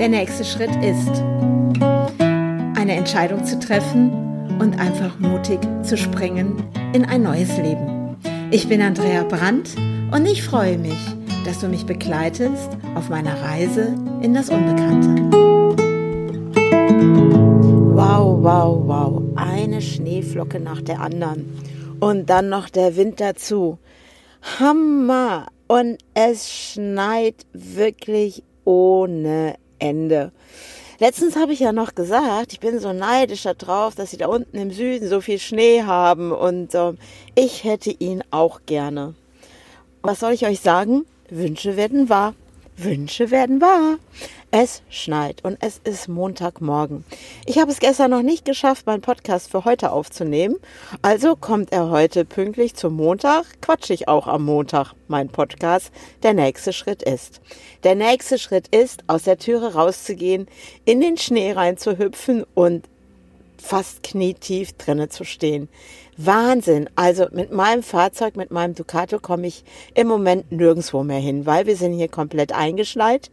Der nächste Schritt ist, eine Entscheidung zu treffen und einfach mutig zu springen in ein neues Leben. Ich bin Andrea Brandt und ich freue mich, dass du mich begleitest auf meiner Reise in das Unbekannte. Wow, wow, wow. Eine Schneeflocke nach der anderen. Und dann noch der Wind dazu. Hammer! Und es schneit wirklich ohne Ende. Letztens habe ich ja noch gesagt, ich bin so neidisch darauf, dass sie da unten im Süden so viel Schnee haben und äh, ich hätte ihn auch gerne. Was soll ich euch sagen? Wünsche werden wahr. Wünsche werden wahr. Es schneit und es ist Montagmorgen. Ich habe es gestern noch nicht geschafft, meinen Podcast für heute aufzunehmen. Also kommt er heute pünktlich zum Montag, quatsche ich auch am Montag mein Podcast. Der nächste Schritt ist. Der nächste Schritt ist, aus der Türe rauszugehen, in den Schnee reinzuhüpfen und fast knietief drinnen zu stehen. Wahnsinn. Also mit meinem Fahrzeug, mit meinem Ducato komme ich im Moment nirgendwo mehr hin, weil wir sind hier komplett eingeschneit.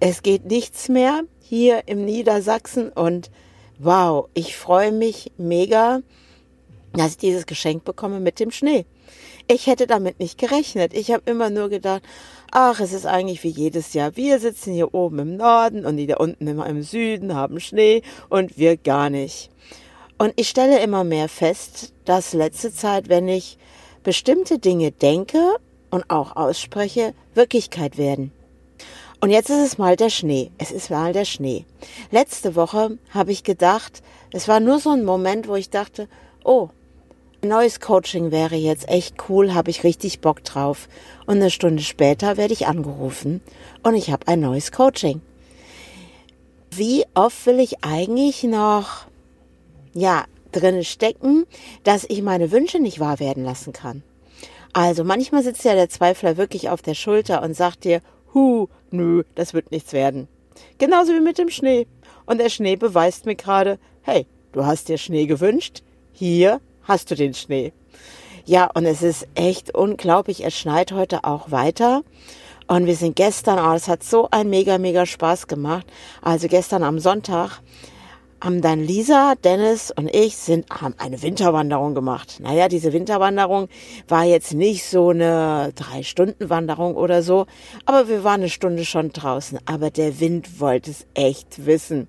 Es geht nichts mehr hier im Niedersachsen und wow, ich freue mich mega, dass ich dieses Geschenk bekomme mit dem Schnee. Ich hätte damit nicht gerechnet. Ich habe immer nur gedacht, ach, es ist eigentlich wie jedes Jahr. Wir sitzen hier oben im Norden und die da unten immer im Süden haben Schnee und wir gar nicht. Und ich stelle immer mehr fest, dass letzte Zeit, wenn ich bestimmte Dinge denke und auch ausspreche, Wirklichkeit werden. Und jetzt ist es mal der Schnee. Es ist mal der Schnee. Letzte Woche habe ich gedacht, es war nur so ein Moment, wo ich dachte, oh, ein neues Coaching wäre jetzt echt cool, habe ich richtig Bock drauf. Und eine Stunde später werde ich angerufen und ich habe ein neues Coaching. Wie oft will ich eigentlich noch, ja, drinne stecken, dass ich meine Wünsche nicht wahr werden lassen kann? Also manchmal sitzt ja der Zweifler wirklich auf der Schulter und sagt dir, hu, nö, das wird nichts werden. Genauso wie mit dem Schnee. Und der Schnee beweist mir gerade, hey, du hast dir Schnee gewünscht, hier hast du den Schnee. Ja, und es ist echt unglaublich, es schneit heute auch weiter. Und wir sind gestern, oh, es hat so ein mega, mega Spaß gemacht. Also gestern am Sonntag haben dann Lisa, Dennis und ich sind, haben eine Winterwanderung gemacht. Naja, diese Winterwanderung war jetzt nicht so eine Drei-Stunden-Wanderung oder so, aber wir waren eine Stunde schon draußen. Aber der Wind wollte es echt wissen.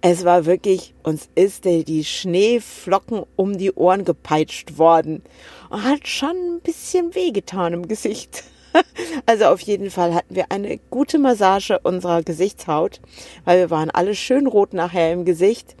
Es war wirklich, uns ist die Schneeflocken um die Ohren gepeitscht worden und hat schon ein bisschen wehgetan im Gesicht. Also auf jeden Fall hatten wir eine gute Massage unserer Gesichtshaut, weil wir waren alle schön rot nachher im Gesicht.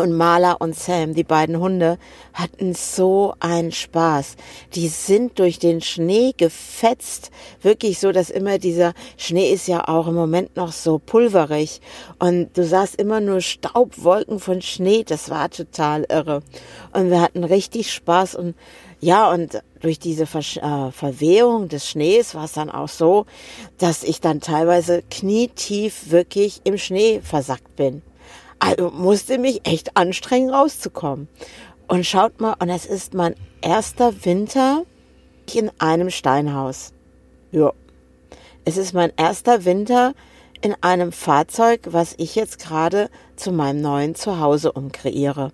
Und Marla und Sam, die beiden Hunde, hatten so einen Spaß. Die sind durch den Schnee gefetzt. Wirklich so, dass immer dieser Schnee ist ja auch im Moment noch so pulverig. Und du sahst immer nur Staubwolken von Schnee. Das war total irre. Und wir hatten richtig Spaß und ja, und durch diese Ver äh, Verwehung des Schnees war es dann auch so, dass ich dann teilweise knietief wirklich im Schnee versackt bin. Also musste mich echt anstrengen, rauszukommen. Und schaut mal, und es ist mein erster Winter in einem Steinhaus. Ja. Es ist mein erster Winter in einem Fahrzeug, was ich jetzt gerade zu meinem neuen Zuhause umkreiere.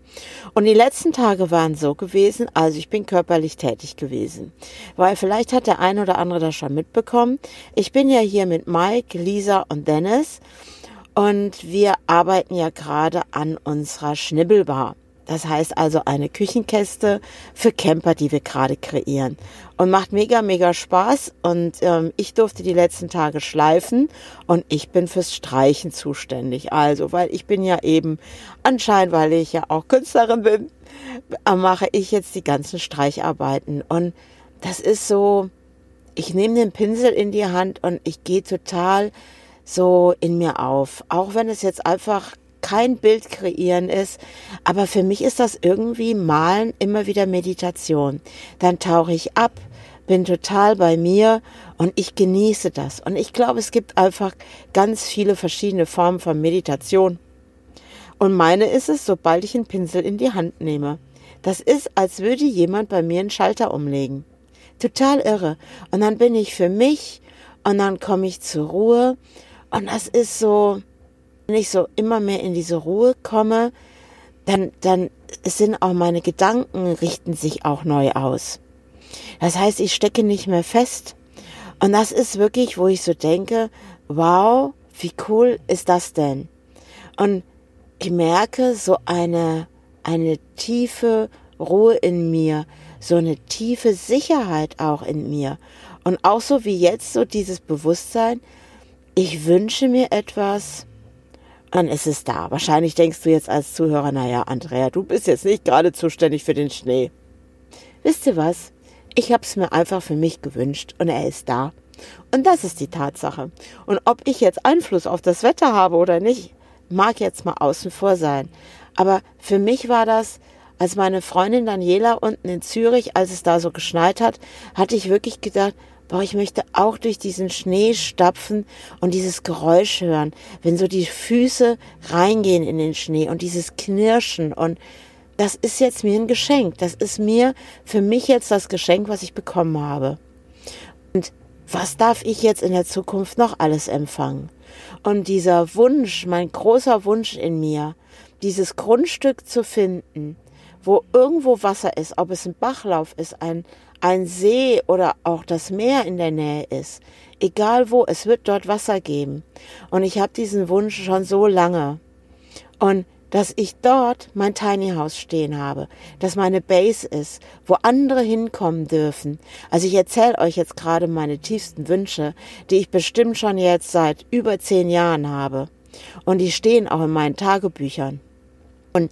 Und die letzten Tage waren so gewesen, also ich bin körperlich tätig gewesen. Weil vielleicht hat der ein oder andere das schon mitbekommen. Ich bin ja hier mit Mike, Lisa und Dennis und wir arbeiten ja gerade an unserer Schnibbelbar. Das heißt also eine Küchenkäste für Camper, die wir gerade kreieren. Und macht mega, mega Spaß. Und ähm, ich durfte die letzten Tage schleifen und ich bin fürs Streichen zuständig. Also, weil ich bin ja eben anscheinend, weil ich ja auch Künstlerin bin, äh, mache ich jetzt die ganzen Streicharbeiten. Und das ist so, ich nehme den Pinsel in die Hand und ich gehe total so in mir auf. Auch wenn es jetzt einfach kein Bild kreieren ist, aber für mich ist das irgendwie Malen immer wieder Meditation. Dann tauche ich ab, bin total bei mir und ich genieße das. Und ich glaube, es gibt einfach ganz viele verschiedene Formen von Meditation. Und meine ist es, sobald ich einen Pinsel in die Hand nehme. Das ist, als würde jemand bei mir einen Schalter umlegen. Total irre. Und dann bin ich für mich und dann komme ich zur Ruhe und das ist so, wenn ich so immer mehr in diese Ruhe komme, dann, dann sind auch meine Gedanken richten sich auch neu aus. Das heißt, ich stecke nicht mehr fest. Und das ist wirklich, wo ich so denke, wow, wie cool ist das denn? Und ich merke so eine, eine tiefe Ruhe in mir, so eine tiefe Sicherheit auch in mir. Und auch so wie jetzt so dieses Bewusstsein, ich wünsche mir etwas, dann ist es da. Wahrscheinlich denkst du jetzt als Zuhörer, naja, Andrea, du bist jetzt nicht gerade zuständig für den Schnee. Wisst ihr was? Ich habe es mir einfach für mich gewünscht und er ist da. Und das ist die Tatsache. Und ob ich jetzt Einfluss auf das Wetter habe oder nicht, mag jetzt mal außen vor sein. Aber für mich war das, als meine Freundin Daniela unten in Zürich, als es da so geschneit hat, hatte ich wirklich gedacht, boah, ich möchte auch durch diesen Schnee stapfen und dieses Geräusch hören, wenn so die Füße reingehen in den Schnee und dieses Knirschen und das ist jetzt mir ein Geschenk. Das ist mir für mich jetzt das Geschenk, was ich bekommen habe. Und was darf ich jetzt in der Zukunft noch alles empfangen? Und dieser Wunsch, mein großer Wunsch in mir, dieses Grundstück zu finden, wo irgendwo Wasser ist, ob es ein Bachlauf ist, ein, ein See oder auch das Meer in der Nähe ist, egal wo, es wird dort Wasser geben. Und ich habe diesen Wunsch schon so lange. Und dass ich dort mein Tiny House stehen habe, dass meine Base ist, wo andere hinkommen dürfen. Also ich erzähle euch jetzt gerade meine tiefsten Wünsche, die ich bestimmt schon jetzt seit über zehn Jahren habe. Und die stehen auch in meinen Tagebüchern. Und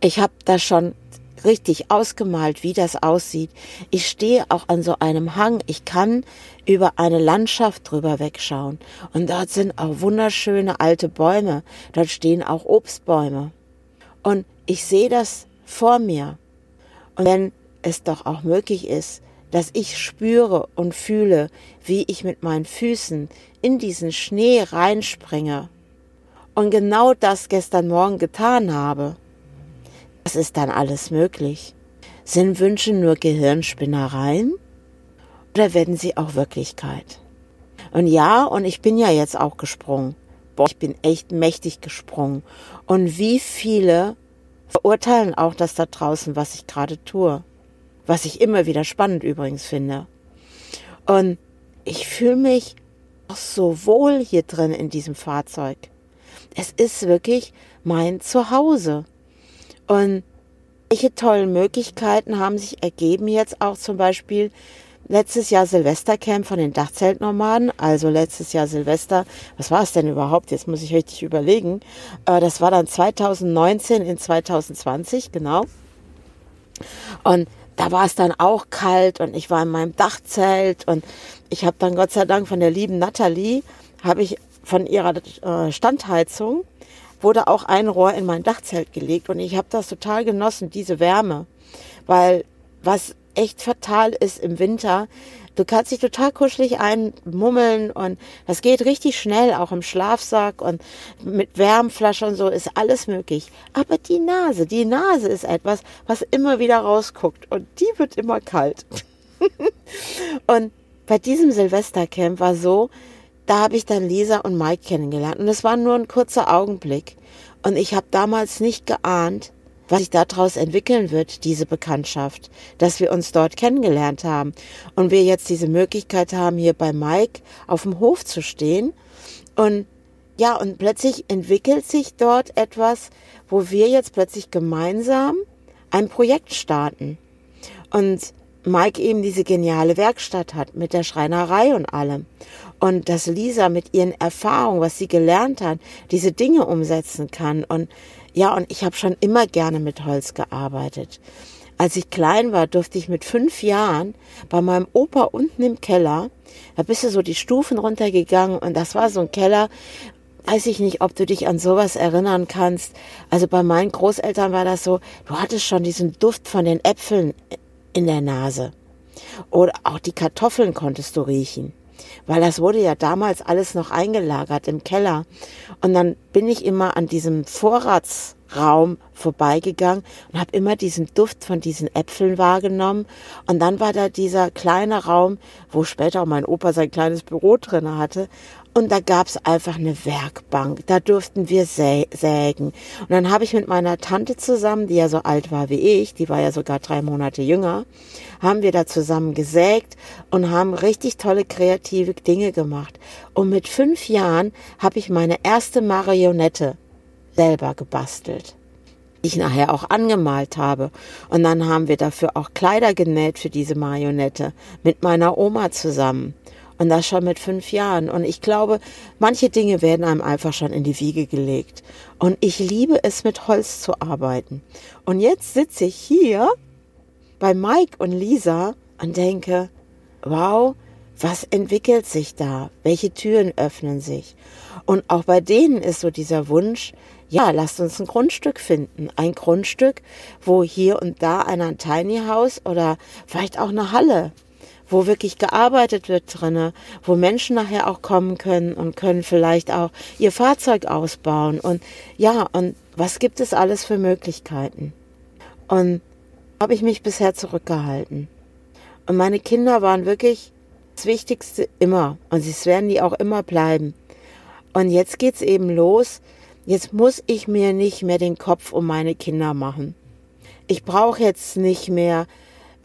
ich habe das schon richtig ausgemalt, wie das aussieht. Ich stehe auch an so einem Hang. Ich kann über eine Landschaft drüber wegschauen. Und dort sind auch wunderschöne alte Bäume. Dort stehen auch Obstbäume. Und ich sehe das vor mir. Und wenn es doch auch möglich ist, dass ich spüre und fühle, wie ich mit meinen Füßen in diesen Schnee reinspringe und genau das gestern Morgen getan habe, was ist dann alles möglich? Sind Wünsche nur Gehirnspinnereien oder werden sie auch Wirklichkeit? Und ja, und ich bin ja jetzt auch gesprungen. Boah, ich bin echt mächtig gesprungen. Und wie viele verurteilen auch das da draußen, was ich gerade tue. Was ich immer wieder spannend übrigens finde. Und ich fühle mich auch so wohl hier drin in diesem Fahrzeug. Es ist wirklich mein Zuhause. Und welche tollen Möglichkeiten haben sich ergeben jetzt auch zum Beispiel letztes Jahr Silvestercamp von den Dachzeltnomaden, also letztes Jahr Silvester, was war es denn überhaupt? Jetzt muss ich richtig überlegen. Äh, das war dann 2019 in 2020, genau. Und da war es dann auch kalt und ich war in meinem Dachzelt und ich habe dann Gott sei Dank von der lieben Natalie, habe ich von ihrer äh, Standheizung wurde auch ein Rohr in mein Dachzelt gelegt und ich habe das total genossen, diese Wärme, weil was echt fatal ist im Winter, du kannst dich total kuschelig einmummeln und das geht richtig schnell, auch im Schlafsack und mit Wärmflasche und so ist alles möglich. Aber die Nase, die Nase ist etwas, was immer wieder rausguckt und die wird immer kalt. und bei diesem Silvestercamp war so, da habe ich dann Lisa und Mike kennengelernt. Und es war nur ein kurzer Augenblick. Und ich habe damals nicht geahnt, was sich daraus entwickeln wird, diese Bekanntschaft, dass wir uns dort kennengelernt haben und wir jetzt diese Möglichkeit haben, hier bei Mike auf dem Hof zu stehen. Und ja, und plötzlich entwickelt sich dort etwas, wo wir jetzt plötzlich gemeinsam ein Projekt starten. Und Mike eben diese geniale Werkstatt hat mit der Schreinerei und allem. Und dass Lisa mit ihren Erfahrungen, was sie gelernt hat, diese Dinge umsetzen kann. Und ja, und ich habe schon immer gerne mit Holz gearbeitet. Als ich klein war, durfte ich mit fünf Jahren bei meinem Opa unten im Keller, da bist du so die Stufen runtergegangen und das war so ein Keller, weiß ich nicht, ob du dich an sowas erinnern kannst. Also bei meinen Großeltern war das so, du hattest schon diesen Duft von den Äpfeln in der Nase. Oder auch die Kartoffeln konntest du riechen. Weil das wurde ja damals alles noch eingelagert im Keller. Und dann bin ich immer an diesem Vorrats, Raum vorbeigegangen und habe immer diesen Duft von diesen Äpfeln wahrgenommen. Und dann war da dieser kleine Raum, wo später auch mein Opa sein kleines Büro drinne hatte. Und da gab's einfach eine Werkbank. Da durften wir sä sägen. Und dann habe ich mit meiner Tante zusammen, die ja so alt war wie ich, die war ja sogar drei Monate jünger, haben wir da zusammen gesägt und haben richtig tolle kreative Dinge gemacht. Und mit fünf Jahren habe ich meine erste Marionette selber gebastelt ich nachher auch angemalt habe. Und dann haben wir dafür auch Kleider genäht für diese Marionette mit meiner Oma zusammen. Und das schon mit fünf Jahren. Und ich glaube, manche Dinge werden einem einfach schon in die Wiege gelegt. Und ich liebe es, mit Holz zu arbeiten. Und jetzt sitze ich hier bei Mike und Lisa und denke, wow, was entwickelt sich da? Welche Türen öffnen sich? Und auch bei denen ist so dieser Wunsch, ja, lasst uns ein Grundstück finden. Ein Grundstück, wo hier und da ein Tiny House oder vielleicht auch eine Halle wo wirklich gearbeitet wird drinne, wo Menschen nachher auch kommen können und können vielleicht auch ihr Fahrzeug ausbauen und ja, und was gibt es alles für Möglichkeiten? Und habe ich mich bisher zurückgehalten. Und meine Kinder waren wirklich das Wichtigste immer und sie werden die auch immer bleiben. Und jetzt geht's eben los. Jetzt muss ich mir nicht mehr den Kopf um meine Kinder machen. Ich brauche jetzt nicht mehr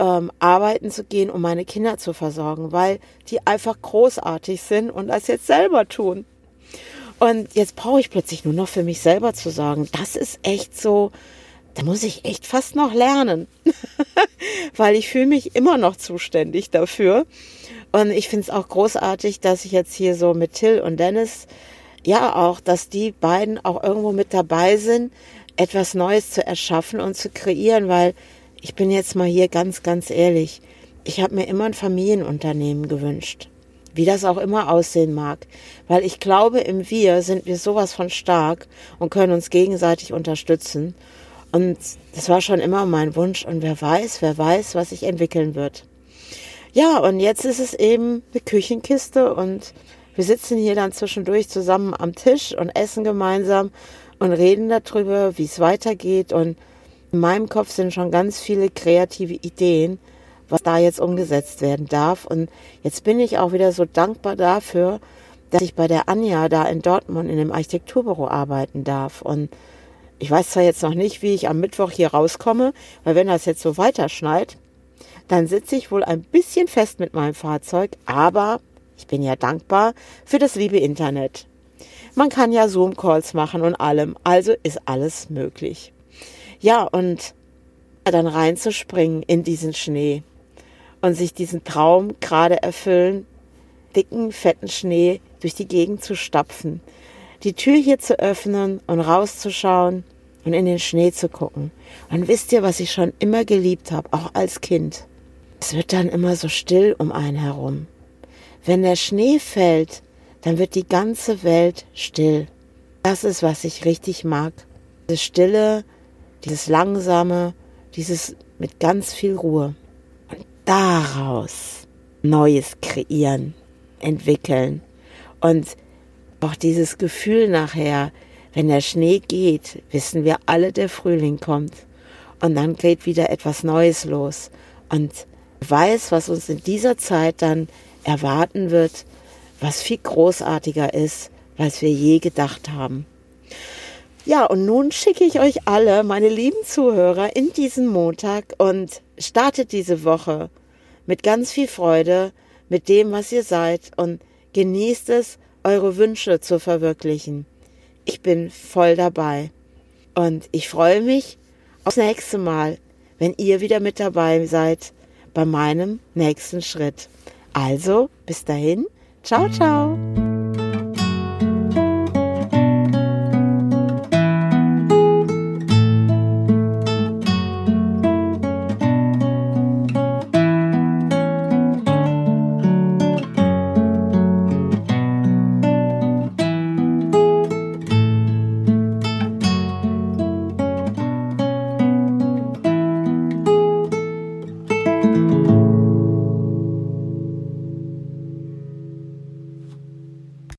ähm, arbeiten zu gehen, um meine Kinder zu versorgen, weil die einfach großartig sind und das jetzt selber tun. Und jetzt brauche ich plötzlich nur noch für mich selber zu sagen, das ist echt so, da muss ich echt fast noch lernen, weil ich fühle mich immer noch zuständig dafür. Und ich finde es auch großartig, dass ich jetzt hier so mit Till und Dennis, ja auch, dass die beiden auch irgendwo mit dabei sind, etwas Neues zu erschaffen und zu kreieren, weil ich bin jetzt mal hier ganz, ganz ehrlich. Ich habe mir immer ein Familienunternehmen gewünscht. Wie das auch immer aussehen mag. Weil ich glaube, im Wir sind wir sowas von stark und können uns gegenseitig unterstützen. Und das war schon immer mein Wunsch. Und wer weiß, wer weiß, was sich entwickeln wird. Ja, und jetzt ist es eben eine Küchenkiste und wir sitzen hier dann zwischendurch zusammen am Tisch und essen gemeinsam und reden darüber, wie es weitergeht und in meinem Kopf sind schon ganz viele kreative Ideen, was da jetzt umgesetzt werden darf. Und jetzt bin ich auch wieder so dankbar dafür, dass ich bei der Anja da in Dortmund in dem Architekturbüro arbeiten darf. Und ich weiß zwar jetzt noch nicht, wie ich am Mittwoch hier rauskomme, weil wenn das jetzt so weiterschneit, dann sitze ich wohl ein bisschen fest mit meinem Fahrzeug, aber ich bin ja dankbar für das liebe Internet. Man kann ja Zoom-Calls machen und allem, also ist alles möglich. Ja, und dann reinzuspringen in diesen Schnee und sich diesen Traum gerade erfüllen, dicken, fetten Schnee durch die Gegend zu stapfen, die Tür hier zu öffnen und rauszuschauen und in den Schnee zu gucken. Und wisst ihr, was ich schon immer geliebt habe, auch als Kind? Es wird dann immer so still um einen herum. Wenn der Schnee fällt, dann wird die ganze Welt still. Das ist, was ich richtig mag. Das Stille, dieses langsame, dieses mit ganz viel Ruhe. Und daraus Neues kreieren, entwickeln. Und auch dieses Gefühl nachher, wenn der Schnee geht, wissen wir alle, der Frühling kommt. Und dann geht wieder etwas Neues los. Und weiß, was uns in dieser Zeit dann erwarten wird, was viel großartiger ist, als wir je gedacht haben. Ja, und nun schicke ich euch alle, meine lieben Zuhörer, in diesen Montag und startet diese Woche mit ganz viel Freude, mit dem, was ihr seid und genießt es, eure Wünsche zu verwirklichen. Ich bin voll dabei und ich freue mich aufs nächste Mal, wenn ihr wieder mit dabei seid bei meinem nächsten Schritt. Also, bis dahin, ciao, ciao.